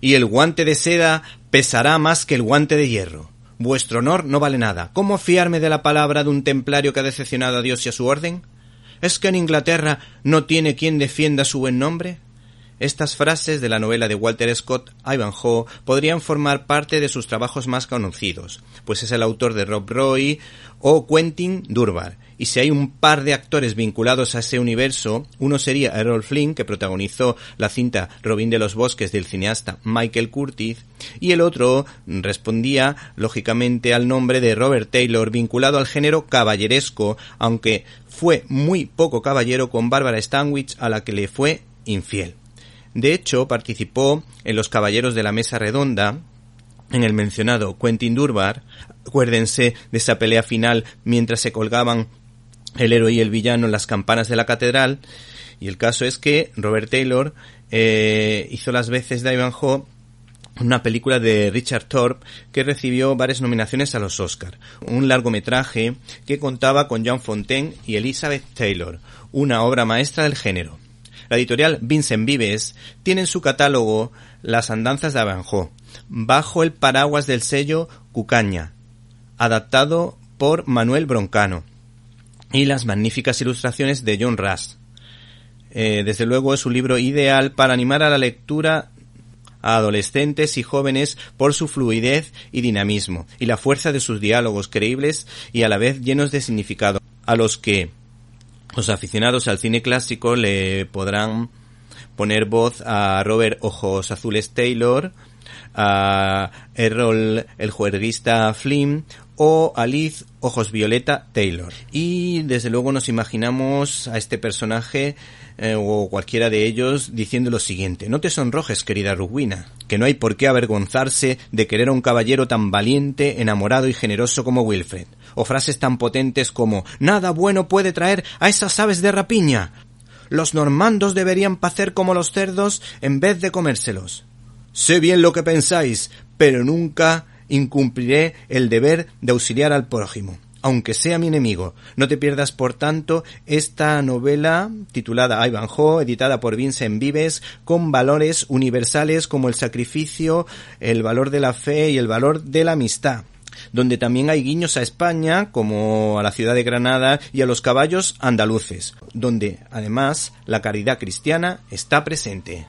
y el guante de seda pesará más que el guante de hierro. Vuestro honor no vale nada. ¿Cómo fiarme de la palabra de un templario que ha decepcionado a Dios y a su orden? ¿Es que en Inglaterra no tiene quien defienda su buen nombre? Estas frases de la novela de Walter Scott, Ivanhoe, podrían formar parte de sus trabajos más conocidos, pues es el autor de Rob Roy o Quentin Durbar. Y si hay un par de actores vinculados a ese universo, uno sería Errol Flynn, que protagonizó la cinta Robin de los Bosques del cineasta Michael Curtis, y el otro respondía lógicamente al nombre de Robert Taylor, vinculado al género caballeresco, aunque fue muy poco caballero con Barbara Stanwyck, a la que le fue infiel. De hecho, participó en los Caballeros de la Mesa Redonda, en el mencionado Quentin Durbar. Acuérdense de esa pelea final mientras se colgaban el héroe y el villano en las campanas de la catedral. Y el caso es que Robert Taylor eh, hizo las veces de Ivanhoe una película de Richard Thorpe que recibió varias nominaciones a los Oscar. Un largometraje que contaba con John Fontaine y Elizabeth Taylor, una obra maestra del género. La editorial Vincent Vives tiene en su catálogo Las andanzas de Avanjo, bajo el paraguas del sello Cucaña, adaptado por Manuel Broncano, y las magníficas ilustraciones de John Russ. Eh, desde luego es un libro ideal para animar a la lectura a adolescentes y jóvenes por su fluidez y dinamismo, y la fuerza de sus diálogos creíbles y a la vez llenos de significado, a los que los aficionados al cine clásico le podrán poner voz a Robert Ojos Azules Taylor, a Errol el juerguista Flynn o a Liz Ojos Violeta Taylor. Y desde luego nos imaginamos a este personaje eh, o cualquiera de ellos diciendo lo siguiente, no te sonrojes querida Rugwina, que no hay por qué avergonzarse de querer a un caballero tan valiente, enamorado y generoso como Wilfred, o frases tan potentes como nada bueno puede traer a esas aves de rapiña. Los normandos deberían pacer como los cerdos en vez de comérselos. Sé bien lo que pensáis, pero nunca incumpliré el deber de auxiliar al prójimo aunque sea mi enemigo. No te pierdas, por tanto, esta novela titulada Ivanhoe, editada por Vincent Vives, con valores universales como el sacrificio, el valor de la fe y el valor de la amistad donde también hay guiños a España, como a la ciudad de Granada y a los caballos andaluces, donde además la caridad cristiana está presente.